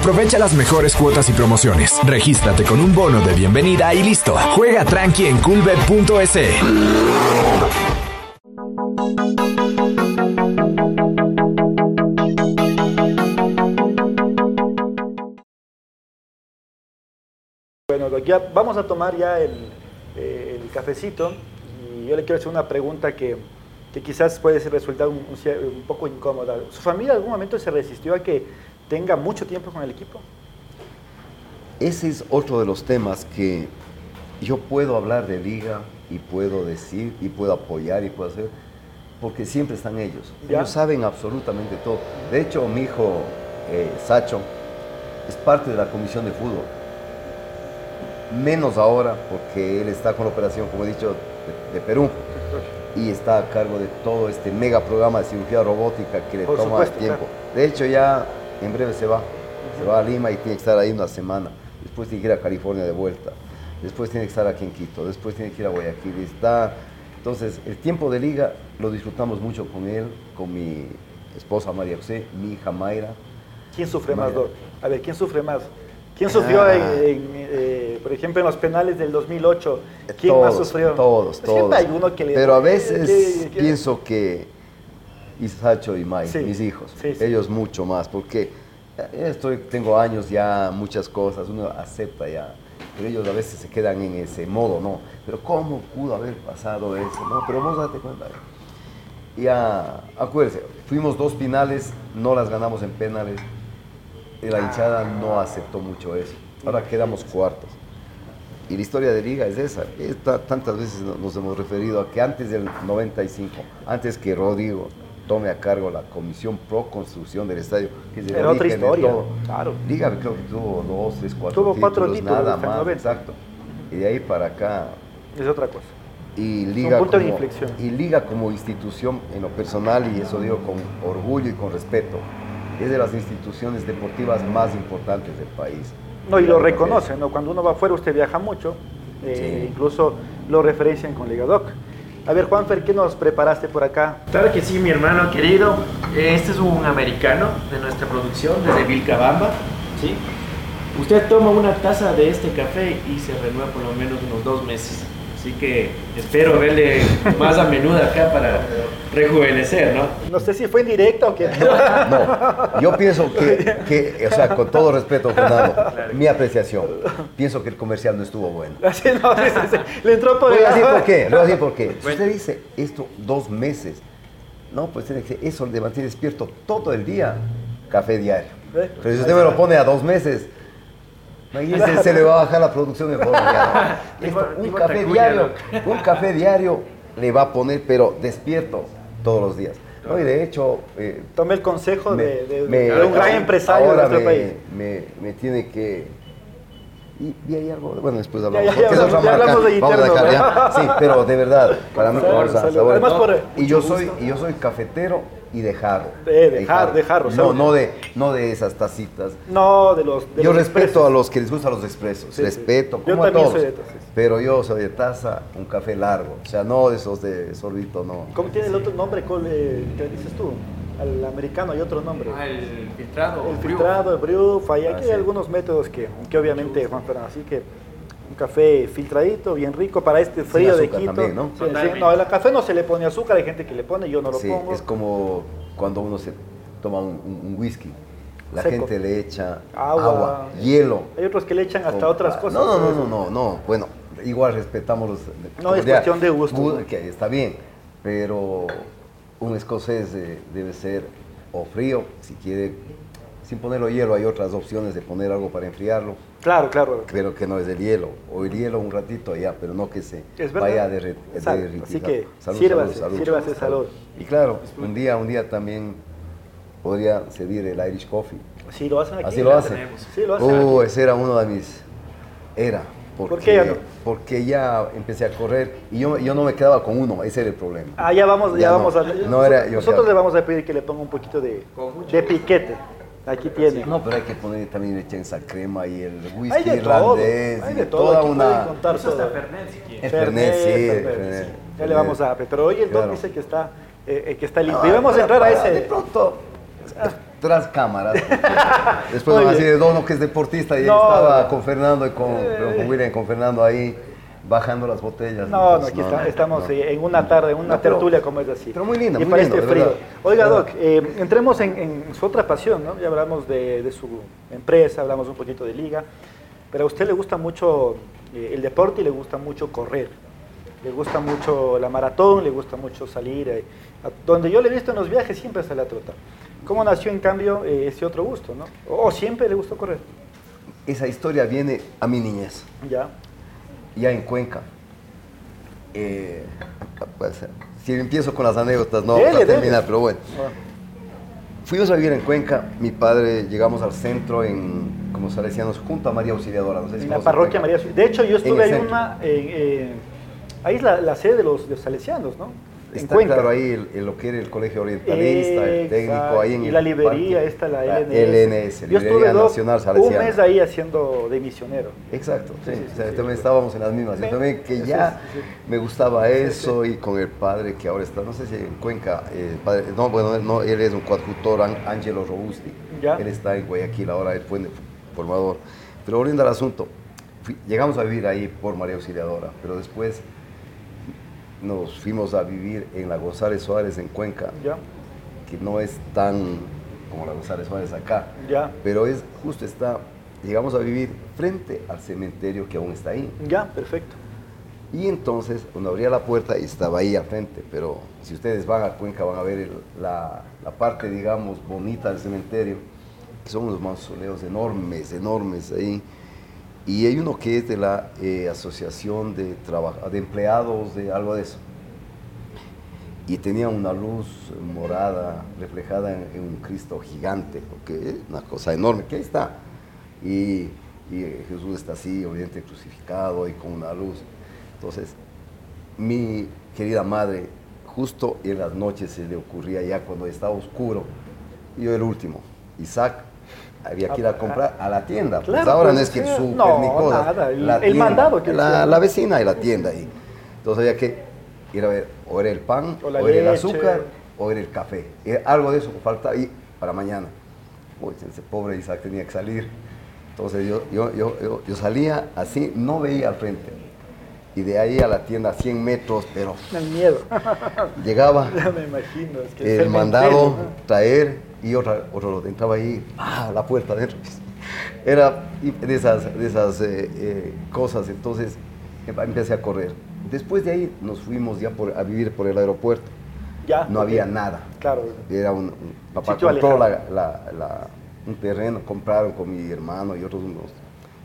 Aprovecha las mejores cuotas y promociones. Regístrate con un bono de bienvenida y listo. Juega tranqui en coolbet.es. Bueno, ya vamos a tomar ya el, eh, el cafecito y yo le quiero hacer una pregunta que, quizás puede resultar un, un poco incómoda. ¿Su familia en algún momento se resistió a que tenga mucho tiempo con el equipo? Ese es otro de los temas que yo puedo hablar de liga y puedo decir y puedo apoyar y puedo hacer, porque siempre están ellos. Ya. Ellos saben absolutamente todo. De hecho, mi hijo eh, Sacho es parte de la comisión de fútbol. Menos ahora, porque él está con la operación, como he dicho, de, de Perú. Y está a cargo de todo este mega programa de cirugía robótica que le Por toma supuesto, tiempo. claro. De hecho, ya en breve se va. Se va a Lima y tiene que estar ahí una semana. Después tiene que ir a California de vuelta. Después tiene que estar aquí en Quito. Después tiene que ir a Guayaquil. Está... Entonces, el tiempo de liga lo disfrutamos mucho con él, con mi esposa María José, mi hija Mayra. ¿Quién sufre más. Doc? A ver, ¿quién sufre más? ¿Quién sufrió, Ah. en, en, eh, por ejemplo, en los penales del 2008? ¿Quién todos, más sufrió? Todos, Siempre todos. hay uno que le... Pero a veces que- que- pienso que Isacho y Mike, Sí, mis hijos, sí, sí. ellos mucho más, porque eh, estoy, tengo años ya, muchas cosas, uno acepta ya, pero ellos a veces se quedan en ese modo, ¿no? Pero ¿cómo pudo haber pasado eso? No, pero vos date cuenta. Ya, acuérdense, fuimos dos finales, no las ganamos en penales, y la hinchada no aceptó mucho eso. Ahora quedamos cuartos. Y la historia de Liga es esa. Esta- tantas veces no- nos hemos referido a que antes del 95, antes que Rodrigo tome a cargo la Comisión Pro Construcción del Estadio, que es el Era otra de historia, todo. claro. Liga creo que tuvo dos, tres, cuatro Tuvo títulos, cuatro títulos nada más, 90. exacto. Y de ahí para acá, Es otra cosa. y Liga, punto de como, inflexión. y Liga como institución en lo personal, y eso digo con orgullo y con respeto, es de las instituciones deportivas más importantes del país. No, y lo reconocen, ¿no? Cuando uno va afuera, usted viaja mucho, eh, Sí. incluso lo referencian con Liga Doc. A ver, Juanfer, ¿qué nos preparaste por acá? Claro que sí, mi hermano querido. Este es un americano de nuestra producción desde Vilcabamba. ¿sí? Usted toma una taza de este café y se renueva por lo menos unos dos meses. Así que espero verle más a menudo acá para rejuvenecer, ¿no? No sé si fue en directo o qué. No, yo pienso que, que, o sea, con todo respeto, Fernando, mi apreciación, pienso que el comercial no estuvo bueno. Así, no, sí, sí, sí. Le entró por voy el... decir por qué, le voy a decir por qué. Si usted dice esto dos meses, no, pues tiene que ser eso de mantener despierto todo el día, café diario. Pero si usted me lo pone a dos meses, imagínese, se le va a bajar la producción de forma Un café diario, un café diario le va a poner, pero despierto todos los días. No, y de hecho, eh, Tomé el consejo me- de, de- me- de un gran empresario de ahora nuestro me, país. Me, me tiene que... Y, y hay algo, bueno, después hablamos. ya, ya hablamos- ya marca. hablamos de Vamos a interno, dejar ¿no? ya. Sí, pero de verdad, para mí, Salud, salud. Además por- y yo soy, y yo soy cafetero y de jarro. De- de de jarro, No, no de, no de esas tacitas. No, de los. de yo los respeto expresos. a los que les gustan los expresos, Sí, sí. respeto, Yo como a todos. soy de tazas. Pero yo soy de taza, un café largo, o sea, no de esos de sorbito, no. ¿Cómo tiene el otro nombre cuál, eh, que dices tú? Al americano hay otro nombre. Ah, el filtrado. el filtrado, el brew, falla. Ah, Aquí sí. hay algunos métodos que, que obviamente, Juan Fernando, así que un café filtradito, bien rico para este frío de Quito. también, ¿no? Sí, sí. Totalmente. No, el café no se le pone azúcar, hay gente que le pone, yo no lo Sí, pongo. es como cuando uno se toma un, un- un whisky. La Seco. gente le echa Agua. agua, hielo. Hay otros que le echan hasta otras cosas. No, no, no, no, no, no. Bueno, igual respetamos los. No, es cuestión de gusto. Que está bien, pero un escocés eh, debe ser o frío, si quiere, sin ponerlo hielo, hay otras opciones de poner algo para enfriarlo, Claro, claro. pero que no es el hielo. O el hielo un ratito ya, pero no que se vaya a derretir. Así que Salud, sírvase, salud, salud. sírvase salud. Y claro, un día, un día también podría servir el Irish Coffee. Sí, lo hacen aquí. Así lo hacen. Sí, lo hacen. Uh, ese era uno de mis. Era. Porque, qué ya no? Porque ya empecé a correr y yo, yo no me quedaba con uno, ese era el problema. Ah, ya vamos, ya, Ya no. vamos a. No era- yo nosotros quedaba- le vamos a pedir que le ponga un poquito de, de piquete. Aquí tiene. No, pero hay que poner también leche en esa crema y el hay whisky de todo. irlandés Hay y de todo. toda una. contar Eso hasta todo. Fernet, si. Eh, Fernet, sí, Fernet, Fernet, Ya le vamos a. Pero hoy el Claro. dice que está, eh, eh, que está listo. No, y vamos a entrar a para- De ese. pronto, tras cámaras. Después Oye. me así de Dono, que es deportista, y No. estaba con Fernando y con, Eh. con William, con Fernando ahí, bajando las botellas. No, no, aquí está- no, estamos no. eh, en una tarde, en una No, pero- tertulia como es así. pero muy linda, Y muy para lindo, este frío. Oiga, Doc, eh, entremos en, en su otra pasión, ¿no? Ya hablamos de, de su empresa, hablamos un poquito de liga, pero a usted le gusta mucho eh, el deporte y le gusta mucho correr. Le gusta mucho la maratón, le gusta mucho salir. eh, a- donde yo le he visto en los viajes siempre sale a trotar. ¿Cómo nació en cambio eh, ese otro gusto, no? ¿O o siempre le gustó correr? Esa historia viene a mi niñez, Ya. Ya en Cuenca. Eh, pues, si empiezo con las anécdotas, no vamos a terminar, pero bueno. Bueno, Fuimos a vivir en Cuenca, mi padre, llegamos al centro en, como salesianos, junto a María Auxiliadora. No sé si En la parroquia. María De hecho, yo estuve ahí una. en- ahí es la, la sede de los, de los salesianos, ¿no? En Está Cuenca. claro ahí el, lo que era el colegio orientalista, el técnico, Exacto. ahí en Y la librería, parque. esta, la La LNS. LNS, Yo Librería Nacional un Salesiana. mes ahí haciendo de misionero. Exacto, sí, Sí, sí, o sea, también estábamos en las mismas. Yo también que ya me gustaba eso y con el padre que ahora está, no sé si en Cuenca, eh, padre- no, bueno, no, él es un coadjutor, Angelo Robusti. Ya. Él está en Guayaquil, ahora él fue en- formador. Pero volviendo al asunto, fui- llegamos a vivir ahí por María Auxiliadora, pero después nos fuimos a vivir en la González Suárez en Cuenca, Ya, que no es tan como la González Suárez acá, ya, pero es justo está, llegamos a vivir frente al cementerio que aún está ahí. ya, perfecto. Y entonces, cuando abría la puerta, estaba ahí al frente, pero si ustedes van a Cuenca van a ver el- la, la parte, digamos, bonita del cementerio, que son unos mausoleos enormes, enormes ahí. Y hay uno que es de la eh, Asociación de, de Empleados, de algo de eso. Y tenía una luz morada reflejada en, un Cristo gigante, una cosa enorme, que ahí está. Y, y Jesús está así, obviamente crucificado y con una luz. Entonces, mi querida madre, justo en las noches se le ocurría ya cuando estaba oscuro, yo el último, Isaac, había que ir a comprar a la tienda. Pues ahora no pues, es que el súper No, ni cosas. nada, el- la el tienda, mandado que la, la vecina y la tienda ahí. Entonces había que ir a ver, o era el pan, O era el azúcar, o era el café. Era algo de eso falta y para mañana. Uy, ese pobre Isaac tenía que salir. Entonces yo, yo, yo, yo, salía así, no veía al frente. Y de ahí a la tienda 100 metros, pero El miedo. llegaba ya me imagino. Es que el mandado, ¿no? traer y otra, otro entraba ahí, ¡ah! la puerta adentro. Era de esas, de esas eh, eh, cosas, entonces em- empecé a correr. Después de ahí nos fuimos ya por- a vivir por el aeropuerto. Ya. No había nada. Claro. Era un, un- papá Sitio compró la- la- la- un terreno, compraron con mi hermano y otros unos.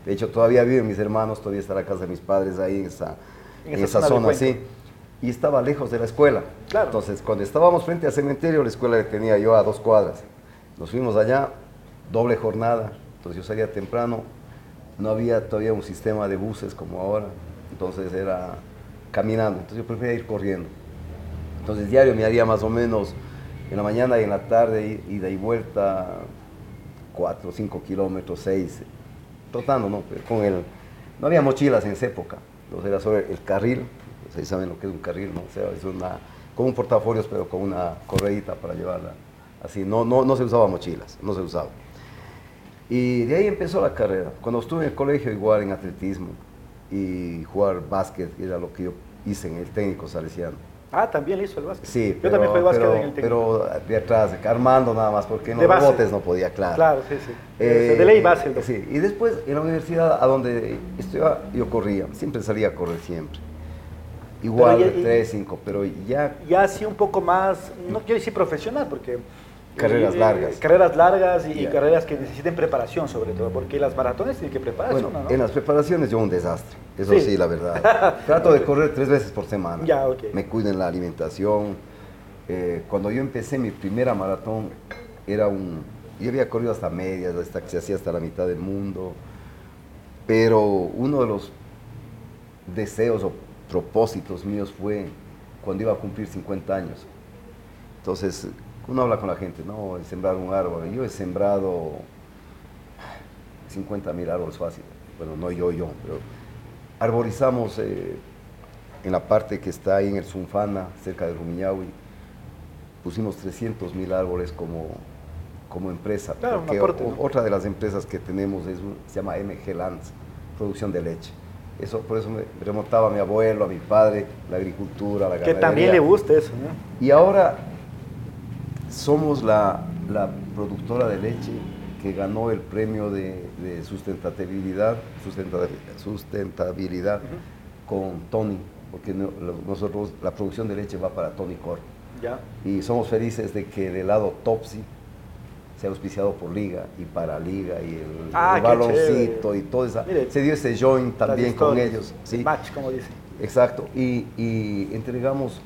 De hecho, todavía viven mis hermanos, todavía está la casa de mis padres ahí en esa, En en esa esa zona zona, sí. Y estaba lejos de la escuela. Claro. Entonces, cuando estábamos frente al cementerio, la escuela que tenía yo a dos cuadras. Nos fuimos allá, doble jornada. Entonces yo salía temprano. No había todavía un sistema de buses como ahora. Entonces era caminando. Entonces yo prefería ir corriendo. Entonces diario me haría más o menos en la mañana y en la tarde ida y vuelta 4, 5 kilómetros, 6, trotando, ¿no? Pero con el, no había mochilas en esa época, entonces era sobre el carril, ustedes saben lo que es un carril, ¿no? Sea, es una, como un portafolios, pero con una correíta para llevarla, así, no, no, no se usaba mochilas, no se usaba. Y de ahí empezó la carrera. Cuando estuve en el colegio, igual en atletismo y jugar básquet, era lo que yo hice en el técnico salesiano. Ah, también hizo el básquet. Sí, Yo pero, también jugué básquet pero, en el técnico. pero de atrás, armando nada más, porque en De los base. botes no podía, claro. Claro, sí, sí. Eh, de ley base. el dos. Sí, y después en la universidad a donde estudiaba, yo corría, siempre salía a correr siempre. Igual Pero de ya- 3, 5, pero ya Ya así un poco más, no quiero decir profesional, porque... Carreras eh, largas. Carreras largas y, carreras que necesiten preparación sobre todo, porque las maratones tienen que prepararse Bueno, en las preparaciones yo un desastre, eso Sí. sí, la verdad. Trato de correr tres veces por semana. Ya, ok. Me cuido en la alimentación. Eh, cuando yo empecé mi primera maratón, era un... Yo había corrido hasta medias, hasta que se hacía hasta la mitad del mundo. Pero uno de los deseos o propósitos míos fue cuando iba a cumplir 50 años. Entonces, uno habla con la gente, no, sembrar un árbol. Yo he sembrado 50 mil árboles fácil. Bueno, no yo, yo, pero arborizamos eh, en la parte que está ahí en el Zunfana, cerca de Rumiñahui. Pusimos 300 mil árboles como como empresa. Claro, porque aporte, o- ¿no? otra de las empresas que tenemos es un- se llama MG Lands, producción de leche. Eso, por eso me remontaba a mi abuelo, a mi padre, la agricultura, la Que ganadería. también le gusta eso, ¿no? Y ahora somos la, la productora de leche que ganó el premio de, de sustentabilidad, sustenta- sustentabilidad con Tony, porque nosotros la producción de leche va para Tony Corp. Ya. Y somos felices de que el helado Topsy sea auspiciado por Liga y para Liga y el, Ah, el baloncito chévere. y todo eso. Se dio ese joint también con ellos. Sí. Match, como dicen. Exacto, y, y entregamos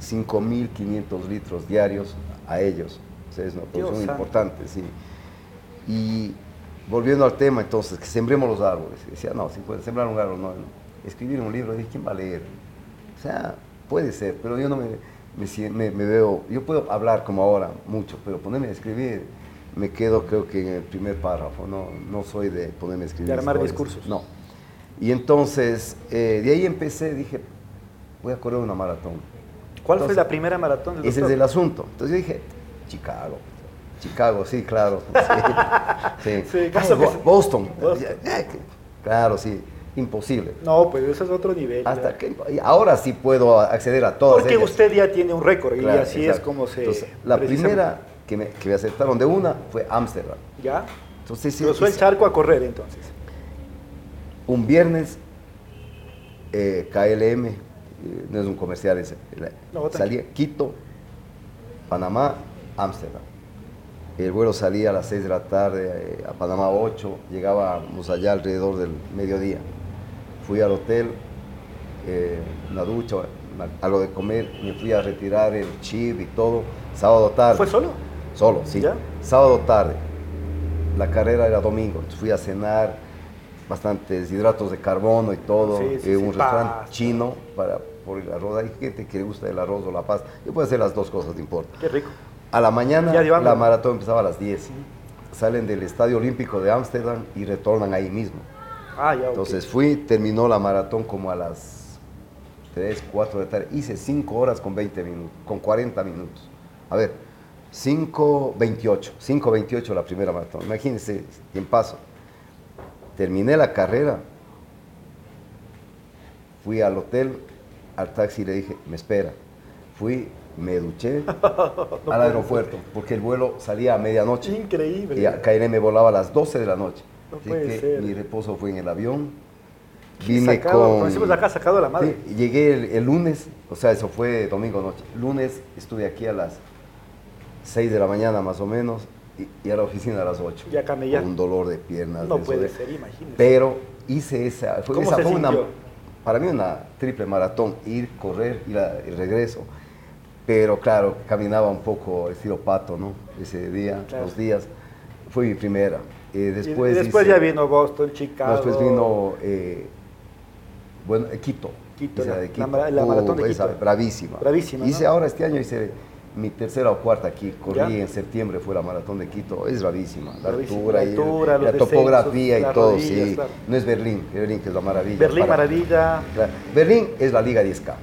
5.500 litros diarios a ellos. O sea, es una Dios producción santo. importante, sí. Y volviendo al tema, entonces, que sembremos los árboles. Decía, no, si puede sembrar un árbol, no, no. Escribir un libro, dije, ¿quién va a leer? O sea, puede ser, pero yo no me, me, me- me veo, yo puedo hablar como ahora mucho, pero ponerme a escribir, me quedo creo que en el primer párrafo, no, no soy de ponerme a escribir. De armar historias. discursos. No. Y entonces, eh, de ahí empecé, dije, voy a correr una maratón. ¿Cuál fue la primera maratón del Ese es el asunto. Entonces yo dije, Chicago. Chicago, sí, claro. Sí. Sí, caso que Bo- se- Boston. Claro, sí. Imposible. No, pues eso es otro nivel. Hasta que ahora sí puedo acceder a todas Porque ellas. usted ya tiene un récord y así es como se... Entonces, la primera que me, que me aceptaron de una fue Ámsterdam. ¿Ya? Entonces, sí, Cruzó el charco a correr entonces. un viernes, eh, KLM, no es un comercial, es, la- No, tranquilo. salía Quito, Panamá, Ámsterdam. El vuelo salía a las 6 de la tarde, eh, a Panamá 8, llegábamos allá alrededor del mediodía. Fui al hotel, eh, una ducha, algo de comer, me fui a retirar el chip y todo, sábado tarde. ¿Fue solo? Solo, sí. ¿Ya? Sábado tarde. La carrera era domingo. Fui a cenar bastantes hidratos de carbono y todo. Sí, sí, eh, sí, un restaurante pasta. chino para, por el arroz. Hay gente que le gusta el arroz o la pasta. Yo puedo hacer las dos cosas, no importa. Qué rico. A la mañana la maratón empezaba a las 10. Salen del Estadio Olímpico de Ámsterdam y retornan ahí mismo. Ah, ya. Entonces fui, terminó la maratón como a las 3, 4 de la tarde. Hice 5 horas con 20 minutos, con 40 minutos. A ver, 5.28, 5.28 la primera maratón. Imagínense, en paso. Terminé la carrera, fui al hotel, al taxi le dije, me espera. Fui, me duché al aeropuerto, porque el vuelo salía a medianoche. Increíble. Y a KLM volaba a las 12 de la noche. No Así puede que ser. mi reposo fue en el avión. Vine sacado, con... acá, sacado de la madre. Sí, llegué el, el lunes, o sea, eso fue domingo noche. Lunes estuve aquí a las 6 de la mañana más o menos y, y a la oficina a las 8. Ya. Con un dolor de piernas. No de puede de- ser, imagínese. Pero hice esa, fue, ¿Cómo esa se fue una? Para mí una triple maratón, ir, correr y la- el regreso. Pero claro, caminaba un poco estilo pato, ¿no? Ese día, Claro. los días. Fue mi primera. Eh, Y después después hice- ya vino Boston, Chicago. Después vino, eh, bueno, Quito. Quito, la- de Quito. la maratón de esa, Quito. bravísima. Bravísima, Hice ¿no? ahora este año, hice mi tercera o cuarta aquí. Corrí ¿Ya? en septiembre, fue la maratón de Quito. Es bravísima. La altura, la y altura, la descensos, topografía y todo, rodillas, sí. claro. No es Berlín, Berlín que es la maravilla. Berlín, Para- Maravilla. Claro. Berlín es la Liga 10K.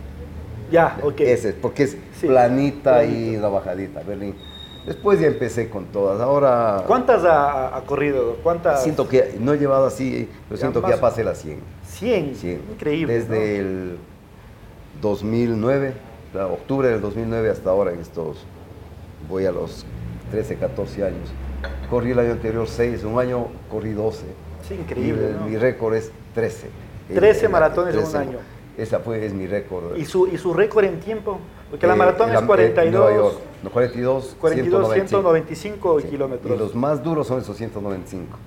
Ya, ok. Ese es, porque es Sí, planita y una bajadita, Berlín. Después ya empecé con todas. Ahora ¿Cuántas ha, ha corrido? ¿Cuántas? siento que no he llevado así, pero siento que ya pasé las 100. 100. 100. Increíble. Desde el 2009, claro, octubre del 2009 hasta ahora en estos, voy a los 13, 14 años. Corrí el año anterior 6, un año corrí 12. ¿no? Sí, increíble. Y, ¿no? Mi récord es 13. 13 Eh, maratones en un 13. año. Esa fue, es mi récord. ¿Y su, ¿Y su récord en tiempo? Porque la Eh, maratón en es la- en 42, Nueva York. No, 42, 42 195. 195 Sí. kilómetros. Y los más duros son esos 195.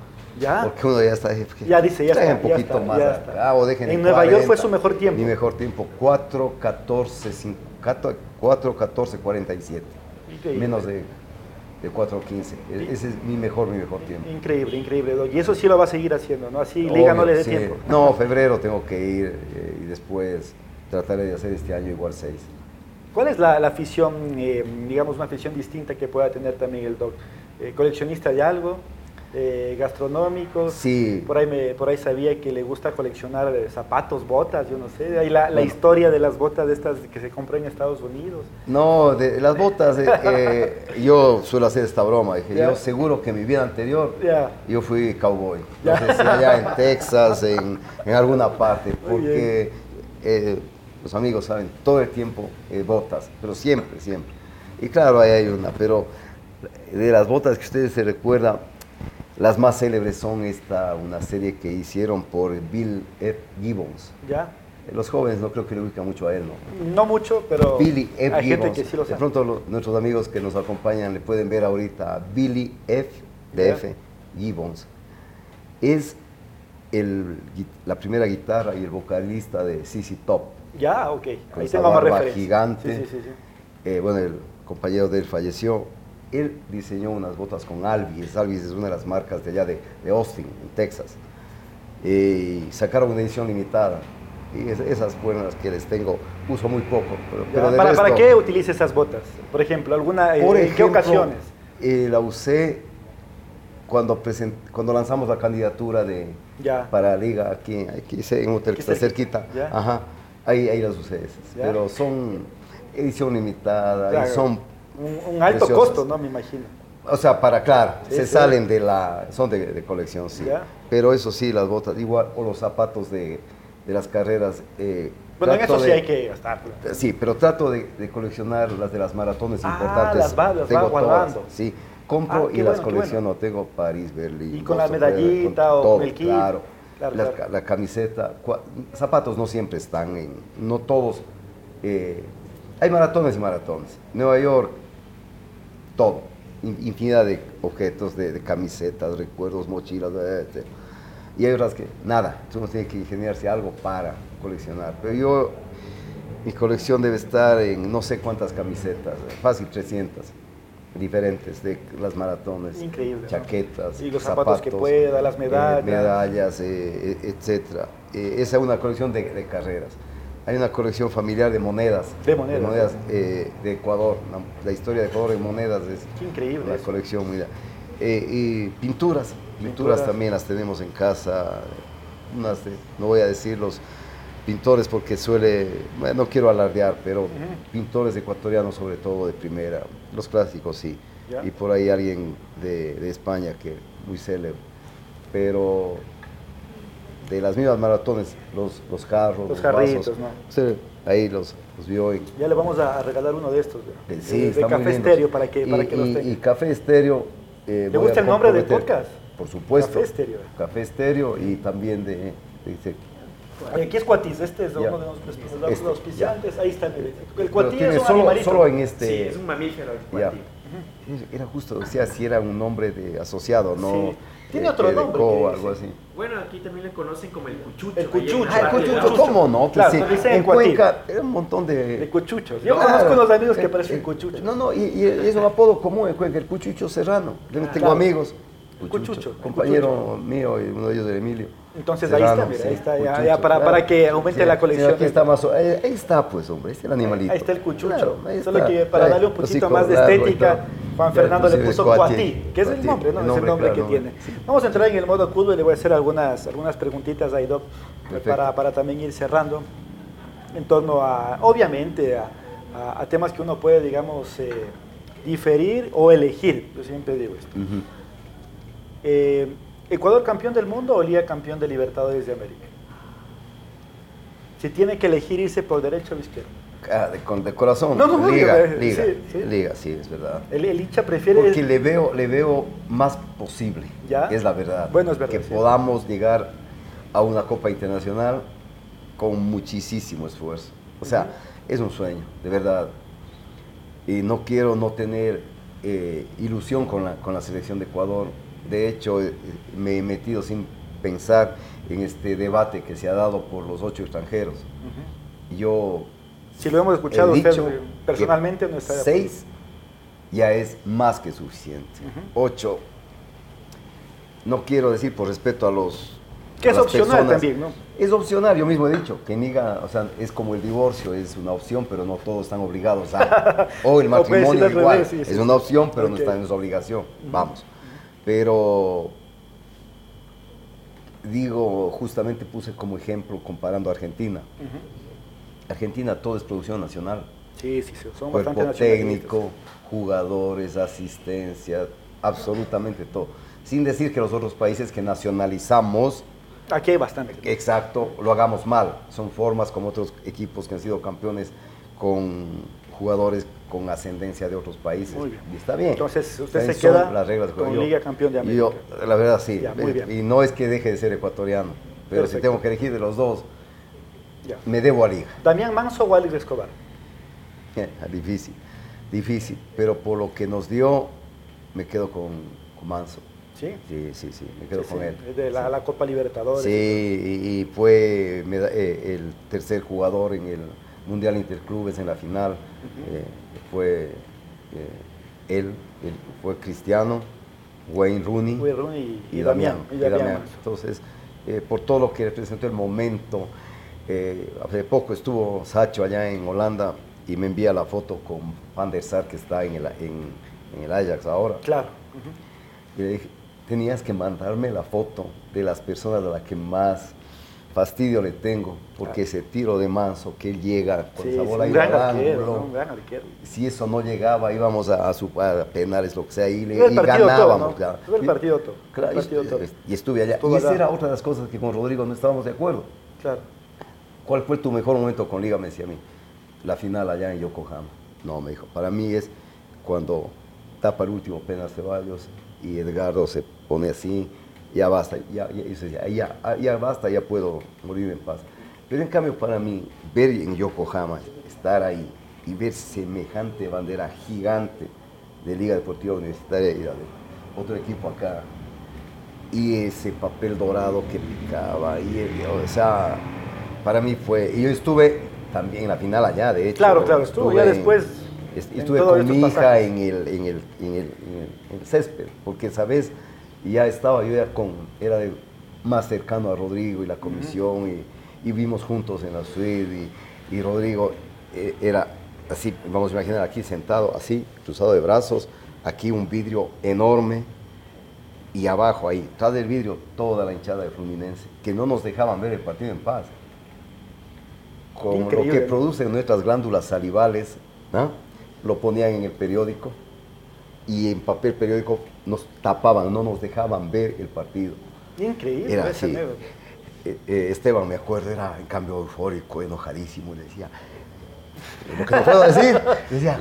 ¿Ya? Porque uno ya está. Ya dice, ya está, un ya poquito está, más. ya está. ah, o dejen En Nueva York fue su mejor tiempo. Mi mejor tiempo, 4, 14, 5, 4, 14, 47. Increíble. Menos de, de 4, 15. E- Ese es mi mejor, mi mejor tiempo. Increíble, increíble. Y eso sí lo va a seguir haciendo, ¿no? Así Liga no Obvio, le dé sí. tiempo. No, febrero tengo que ir eh, y después trataré de hacer este año igual 6. ¿Cuál es la, la afición, eh, digamos, una afición distinta que pueda tener también el Doc? Eh, ¿Coleccionista de algo? Eh, gastronómicos. Sí. Por ahí, me, por ahí sabía que le gusta coleccionar eh, zapatos, botas, yo no sé. Ahí la, la historia de las botas de estas que se compran en Estados Unidos. No, de las botas, eh, eh, yo suelo hacer esta broma. Dije, yo seguro que en mi vida anterior yo fui cowboy. Sé si allá en Texas, en, en alguna parte, porque los amigos saben, todo el tiempo botas, pero siempre, siempre. Y claro, ahí hay una, pero de las botas que ustedes se recuerdan, las más célebres son esta, una serie que hicieron por Bill F. Gibbons. ¿Ya? Los jóvenes no creo que le ubican mucho a él, ¿no? No mucho, pero Billy F. hay gente Gibbons. que sí lo de sabe. pronto lo- nuestros amigos que nos acompañan le pueden ver ahorita a Billy F. de Ya. F. Gibbons. Es el gui- la primera guitarra y el vocalista de CC Top. Ya, ok. Con Ahí esa tengo más barba referencia. gigante. Sí, sí, sí. sí. Eh, bueno, el compañero de él falleció. Él diseñó unas botas con Alvis. Alvis es una de las marcas de allá de, de Austin, en Texas. Eh, y sacaron una edición limitada. Y es- esas fueron las que les tengo. Uso muy poco. Pero, pero ¿Para, ¿Para resto- qué utiliza esas botas? Por ejemplo, alguna, eh, Por ¿en qué ejemplo, ocasiones? eh, la usé cuando, present- cuando lanzamos la candidatura de, Ya. para Liga aquí, aquí en hotel que está cerquita, cerquita. Ajá, ahí, ahí las usé esas. Pero son edición limitada Claro. y son, Un, un alto preciosas. costo, ¿no? Me imagino. o sea, para claro, Sí, se sí. salen de la, son de, de colección, sí. Ya. Pero eso sí, las botas, igual, o los zapatos de, de las carreras. eh, Bueno, en eso sí hay que gastar. pues. Sí, pero trato de, de coleccionar las de las maratones Ah, importantes. las va- las va Tengo todas, guardando. Sí, compro Ah, y las bueno, colecciono. Tengo París, Berlín. Y con la medallita con o todo, con el kit. Claro. La camiseta. cua- Zapatos no siempre están en. No todos. eh, hay maratones y maratones. Nueva York, todo. In- Infinidad de objetos, de, de camisetas, recuerdos, mochilas, etc. Y hay otras que, nada, uno tiene que ingeniarse algo para coleccionar. Pero yo, mi colección debe estar en no sé cuántas camisetas, fácil 300 diferentes de las maratones, Increíble, ¿no? chaquetas, Y los zapatos que pueda, las eh, medallas. medallas, eh, eh, etcétera. Eh, esa es una colección de, de carreras. Hay una colección familiar de monedas. De monedas. eh, de Ecuador. La, la historia de Ecuador en monedas es Qué increíble una eso. colección muy... Eh, y pinturas, pinturas, Pinturas. también las tenemos en casa. Unas de- no voy a decir los pintores porque suele, no quiero alardear, pero pintores ecuatorianos sobre todo de primera, los clásicos sí. Y por ahí alguien de, de España que muy célebre. Pero de las mismas maratones, los, los carros, Los los, jarritos, vasos, ¿no? sí, ahí los, los vio en, Ya le vamos a regalar uno de estos. ¿verdad? eh, sí, de, de está muy café estéreo para que, y, para que los y- tenga. y Café Estéreo. eh, ¿Le gusta el nombre del podcast? Por supuesto. Café Estéreo. Café Estéreo y también de... de- de- Aquí es Cuatis, este es Ya. uno de los, Este, auspiciantes. Ahí está. El Cuatí tiene es un solo, animalito. solo en este... Sí, es un mamífero el cuatí. Era justo, decía si era un nombre de asociado, ¿no? Sí. Tiene Eh, otro que nombre co- algo así. Bueno, aquí también le conocen como el cuchucho. El cuchucho. Ah, el Ah, cuchucho, cuchucho. ¿cómo no? Pues Claro, sí, en. Cuenca era un montón de... De cuchuchos. Yo Claro. conozco unos amigos que parecen cuchuchos. No, no, y, y es un apodo común en Cuenca, el cuchucho serrano. Yo tengo claro. amigos. El cuchucho, el Compañero mío y uno de ellos de Emilio. Entonces ahí está, Serrano, mira, sí, ahí está, ya, cuchucho, ya para, claro. para que aumente Sí, la sí, colección. aquí está más, ahí, ahí está pues, hombre, este es el animalito. Ahí está el cuchucho. Claro, ahí Solo que para darle un poquito más de estética. Juan Fernando le puso Cuatí, Cuatí, que es el nombre, ¿no? el es el nombre claro, que nombre. tiene. Vamos a entrar en el modo fútbol y le voy a hacer algunas, algunas preguntitas a Perfecto. para, para también ir cerrando en torno a, obviamente, a, a- a temas que uno puede, digamos, eh, diferir o elegir. Yo siempre digo esto. Eh, ¿Ecuador campeón del mundo o Liga campeón de Libertadores de América? Si tiene que elegir irse por derecho o izquierda. Ah, de, con, de corazón. No, no, liga, eh, liga, sí, sí. liga, sí, es verdad. El, el hincha prefiere... Porque le veo, le veo más posible, ¿Ya? es la verdad. Bueno, es verdad, Que sí. podamos llegar a una Copa Internacional con muchísimo esfuerzo. O sea, es un sueño, de verdad. Y no quiero no tener eh, ilusión con la, con la selección de Ecuador. De hecho, eh, me he metido sin pensar en este debate que se ha dado por los ocho extranjeros. Yo Si lo hemos escuchado usted personalmente, no está seis ya es más que suficiente. Ocho, no quiero decir por respeto a los. Que es opcional también, ¿no? Es opcional, yo mismo he dicho, que niga, o sea, es como el divorcio, es una opción, pero no todos están obligados a. O el O matrimonio al igual, revés, sí, sí, es una opción, pero no está en su obligación. Vamos. Pero digo, justamente puse como ejemplo comparando a Argentina. Argentina todo es producción nacional. Sí, sí, son Cuerpo bastante técnico, jugadores, asistencia, absolutamente todo. Sin decir que los otros países que nacionalizamos, Aquí hay bastante. exacto, lo hagamos mal. Son formas como otros equipos que han sido campeones con jugadores con ascendencia de otros países. Muy bien. Y está bien. Entonces, usted se queda las reglas con Yo- Liga Campeón de Yo, América. la verdad sí. Ya, muy bien. Y no es que deje de ser ecuatoriano, pero si Perfecto. tengo que elegir de los dos, Ya. me debo a Liga. Damián Manso o Alex Escobar. difícil, difícil. Pero por lo que nos dio, me quedo con, con Manso. ¿Sí? Sí, sí, sí, me quedo Sí, con sí, él. De la, Sí. la Copa Libertadores. Sí, y, y fue eh, el tercer jugador en el Mundial Interclubes en la final. Eh, fue eh, él, él fue Cristiano, Wayne Rooney, Wayne Rooney y- y, y Damián. Damián, y y Damián Damián. Manso. Entonces, eh, por todo lo que representó el momento, eh, hace poco estuvo Sacho allá en Holanda y me envía la foto con Van der Sar que está en el, en, en el Ajax ahora. Claro. Y le dije, tenías que mandarme la foto de las personas a las que más fastidio le tengo, porque ese tiro de manso que él llega con Sí, esa bola un iba gran arquero. ¿no? un gran arquero. Si eso no llegaba, íbamos a, a, su- a penales, lo que sea, y, le, todo, ganábamos. ¿no? claro. Fue el partido todo, Claro, el partido y, todo. y estuve allá. Estuvo y esa era otra de las cosas que con Rodrigo no estábamos de acuerdo. Claro. ¿Cuál fue tu mejor momento con Liga? Me decía a mí. La final allá en Yokohama. No, me dijo. Para mí es cuando tapa el último penal Ceballos y Edgardo se pone así, ya basta, ya, ya, ya, ah, ya basta, ya puedo morir en paz. Pero en cambio para mí, ver en Yokohama, estar ahí y ver semejante bandera gigante de Liga Deportiva Universitaria y de otro equipo acá, y ese papel dorado que picaba, y o sea, para mí fue, y yo estuve también en la final allá, de hecho. Claro, claro, estuvo ya en- después en Estuve con estos mi hija en el, en, el, en, el, en césped, porque sabes, ya estaba, yo ya con, era de, más cercano a Rodrigo y la comisión, y, y vimos juntos en la suite, y, y Rodrigo eh, era así, vamos a imaginar aquí sentado, así, cruzado de brazos, aquí un vidrio enorme, y abajo ahí, tras del vidrio, toda la hinchada de Fluminense, que no nos dejaban ver el partido en paz. Con lo que producen nuestras glándulas salivales, ¿no? lo ponían en el periódico y en papel periódico nos tapaban, no nos dejaban ver el partido. Increíble Era así. Eh, eh, Esteban, me acuerdo, era en cambio eufórico, enojadísimo, le decía, lo que no puedo decir, decía,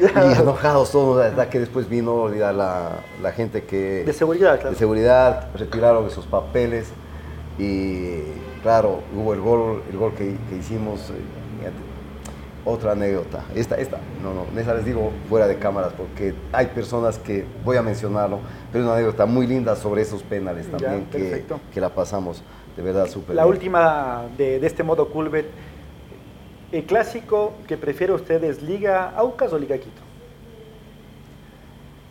y enojados todos, hasta que después vino la, la, la gente que... De seguridad, claro. de seguridad, retiraron esos papeles y claro, hubo el gol, el gol que, que hicimos, eh, otra anécdota, esta, esta, no, no, esa les digo fuera de cámaras porque hay personas que, voy a mencionarlo, pero es una anécdota muy linda sobre esos penales Ya, también que, que la pasamos de verdad súper La bien. última de, de este modo Culbet. ¿El clásico que prefiere usted es Liga Aucas o Liga Quito?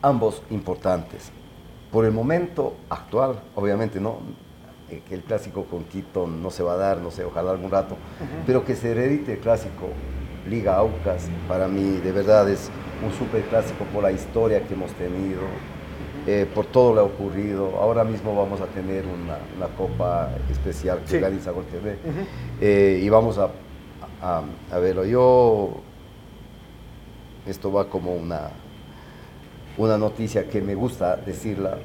ambos importantes. Por el momento actual, obviamente no, que el clásico con Quito no se va a dar, no sé, ojalá algún rato, pero que se reedite el clásico Liga Aucas, para mí de verdad es un super clásico por la historia que hemos tenido, eh, por todo lo ocurrido. Ahora mismo vamos a tener una, una copa especial que Sí. organiza Gol TV eh, y vamos a, a, a verlo. Yo, esto va como una, una noticia que me gusta decirla.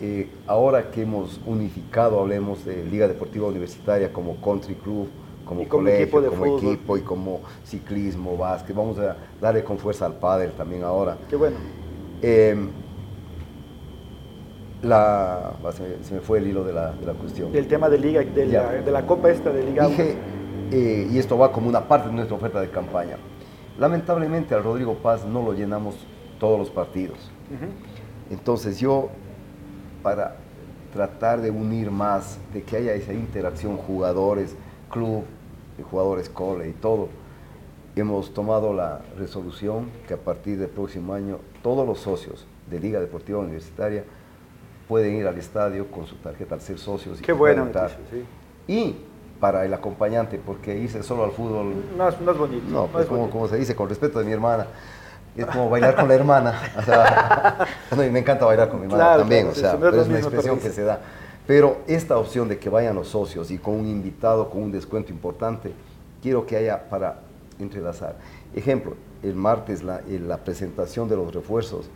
Eh, ahora que hemos unificado, hablemos de Liga Deportiva Universitaria como country club, como colegio, equipo como fútbol. equipo y como ciclismo, básquet, vamos a darle con fuerza al pádel también ahora. Qué bueno. Eh, la, ah, se, me, fue el hilo de la, de la cuestión. Del tema de Liga, de la, de la Copa esta de Liga Dije, eh, y esto va como una parte de nuestra oferta de campaña. Lamentablemente al Rodrigo Paz no lo llenamos todos los partidos. Entonces yo, para tratar de unir más, de que haya esa interacción jugadores, club, jugadores cole y todo, hemos tomado la resolución que a partir del próximo año todos los socios de Liga Deportiva Universitaria pueden ir al estadio con su tarjeta al ser socios. y Qué noticia, sí. Y para el acompañante, porque irse solo al fútbol, No, es- no es bonito. no, pues es como, bonito. como se dice, con respeto de mi hermana, es como bailar con la hermana. O sea, me encanta bailar con mi hermana Claro, también, claro, o sea, sí, pero es una expresión que se da. Pero esta opción de que vayan los socios y con un invitado, con un descuento importante, quiero que haya para entrelazar. Ejemplo, el martes la, la presentación de los refuerzos,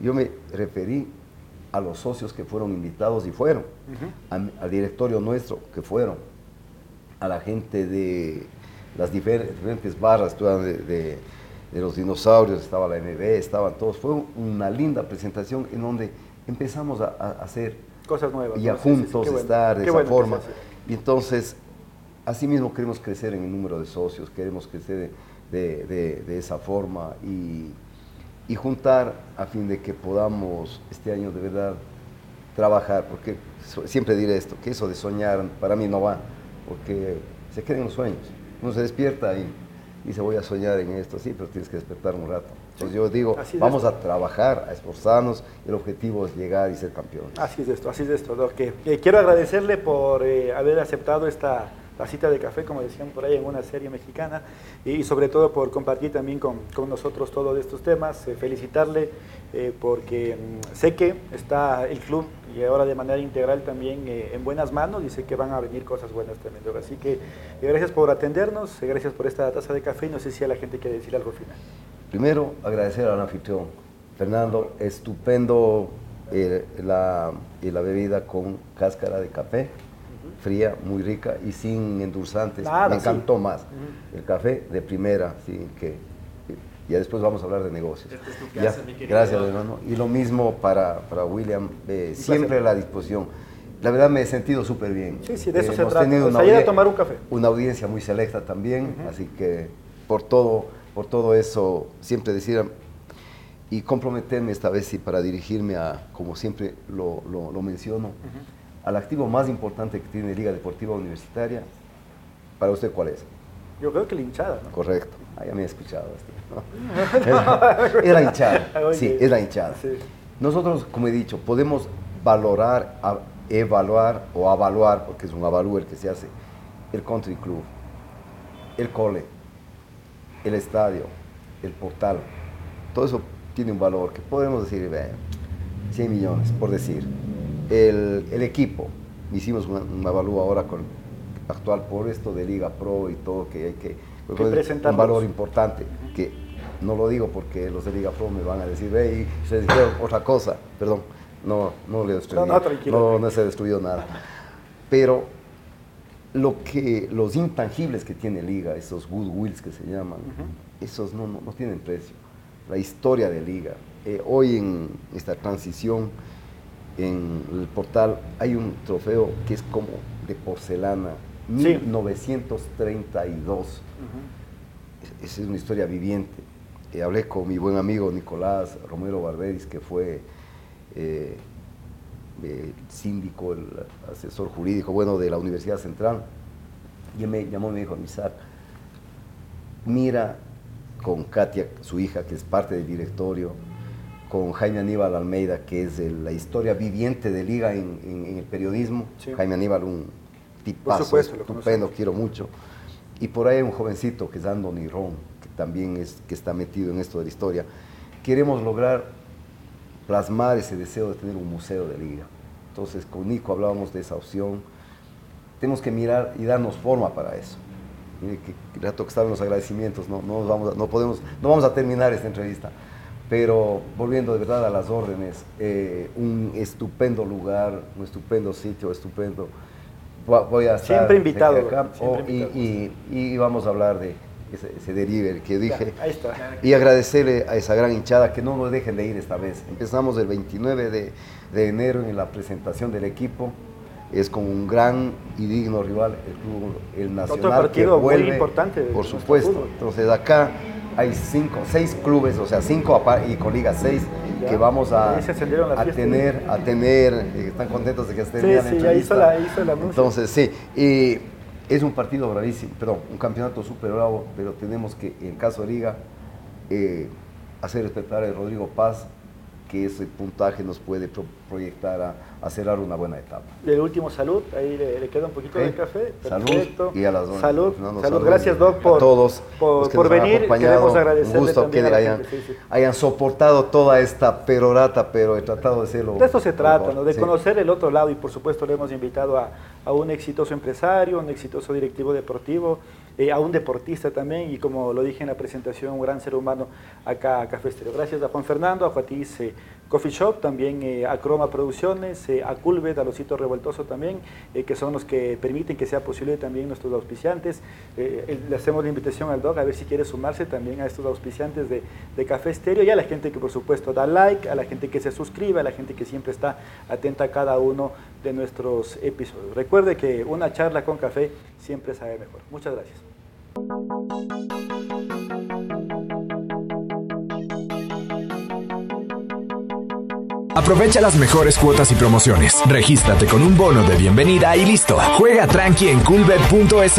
yo me referí a los socios que fueron invitados y fueron, al directorio nuestro que fueron, a la gente de las diferentes barras de, de, los dinosaurios, estaba la MB, estaban todos. Fue una linda presentación en donde empezamos a, hacer cosas nuevas. Y a juntos estar de esa forma. Y entonces, así mismo queremos crecer en el número de socios, queremos crecer de, de esa forma y y juntar a fin de que podamos este año de verdad trabajar, porque siempre diré esto, que eso de soñar para mí no va, porque se quedan los sueños. Uno se despierta y dice voy a soñar en esto, sí, pero tienes que despertar un rato. Entonces yo digo, vamos a trabajar, a esforzarnos, el objetivo es llegar y ser campeón. Así es esto, así es esto, Doc. Eh, quiero agradecerle por eh, haber aceptado esta la cita de café, como decían por ahí en una serie mexicana, y sobre todo por compartir también con, con nosotros todos estos temas, eh, felicitarle eh, porque mm, sé que está el club y ahora de manera integral también eh, en buenas manos y sé que van a venir cosas buenas también. Así que gracias por atendernos, gracias por esta taza de café y no sé si a la gente quiere decir algo final. Primero, agradecer al anfitrión. Fernando, estupendo la, la bebida con cáscara de café fría, muy rica y sin endulzantes. Me encantó más. El café de primera, sí, que ya después vamos a hablar de negocios. gracias, hermano. Y lo mismo para, para William, eh, siempre a la disposición. La verdad me he sentido súper bien. Sí, sí, de eso se trata. Tenido una a tomar un café. Una audiencia muy selecta también, así que por todo, por todo eso, siempre decir y comprometerme esta vez sí para dirigirme a, como siempre lo, lo, menciono, al activo más importante que tiene Liga Deportiva Universitaria, ¿para usted cuál es? Yo creo que la hinchada. ¿no? Correcto. Ah, ya me he escuchado. es, la hinchada. Sí, es la hinchada. Nosotros, como he dicho, podemos valorar, evaluar o avaluar, porque es un avalúo el que se hace, el country club, el cole, el estadio, el portal. Todo eso tiene un valor que podemos decir, 100 millones, por decir el, equipo, hicimos un, avalúo ahora con actual por esto de Liga Pro y todo, que hay que, pues, un valor importante, que no lo digo porque los de Liga Pro me van a decir, hey, se dijeron otra cosa, perdón, no, no le destruí, no, no, se ha destruido nada. Pero lo que, los intangibles que tiene Liga, esos goodwills que se llaman, esos no, no, tienen precio. La historia de Liga. Eh, hoy en esta transición, en el portal hay un trofeo que es como de porcelana, 1932. Esa es una historia viviente. Eh, hablé con mi buen amigo Nicolás Romero Barberis, que fue eh, el síndico, el asesor jurídico, bueno, de la Universidad Central. Y me llamó y me dijo, Misar, mira con Katia, su hija, que es parte del directorio, con Jaime Aníbal Almeida, que es la historia viviente de Liga en, el periodismo. Jaime Aníbal, un tipazo estupendo, quiero mucho. Y por ahí hay un jovencito que es Andoni Ron, que también es, que está metido en esto de la historia. Queremos lograr plasmar ese deseo de tener un museo de Liga. Entonces, con Nico hablábamos de esa opción. Tenemos que mirar y darnos forma para eso. Mire que, rato que estaban los agradecimientos, no, no, vamos no, podemos, no vamos a terminar esta entrevista pero volviendo de verdad a las órdenes, eh, un estupendo lugar, un estupendo sitio, estupendo. Voy a estar siempre invitado. y, vamos a hablar de ese, delivery que dije. ahí está. Y agradecerle a esa gran hinchada que no nos dejen de ir esta vez. Empezamos el 29 de, de enero en la presentación del equipo. Es con un gran y digno rival, el club el Nacional. Otro partido muy importante. Por supuesto. Entonces acá hay cinco, seis clubes, o sea, cinco y con Liga seis, que vamos a, a tener, a tener, eh, están contentos de que estén sí, sí, ya hizo la, hizo la Entonces, sí, y es un partido bravísimo, perdón, un campeonato súper bravo, pero tenemos que, en el caso de Liga, eh, hacer respetar a Rodrigo Paz, que ese puntaje nos puede proyectar a, a, cerrar una buena etapa. el último salud, ahí le, queda un poquito de café. Perfecto. Salud y a las dos. Salud, salud, gracias Doc por, todos por, por venir. Queremos agradecerle un gusto que hayan, hayan, soportado toda esta perorata, pero he tratado de hacerlo. De esto se trata, ¿no? de conocer el otro lado y por supuesto le hemos invitado a, a un exitoso empresario, un exitoso directivo deportivo, eh, a un deportista también y como lo dije en la presentación, un gran ser humano acá a Café Estéreo. Gracias a Juan Fernando, a Juatiz Coffee Shop, también eh, a Croma Producciones, a Culvet, a Losito Revoltoso también, que son los que permiten que sea posible también nuestros auspiciantes. le hacemos la invitación al dog a ver si quiere sumarse también a estos auspiciantes de, de Café Estéreo y a la gente que por supuesto da like, a la gente que se suscribe, a la gente que siempre está atenta a cada uno de nuestros episodios. Recuerde que una charla con café siempre sabe mejor. Muchas gracias. Aprovecha las mejores cuotas y promociones. Regístrate con un bono de bienvenida y listo. Juega tranqui en coolbet.es.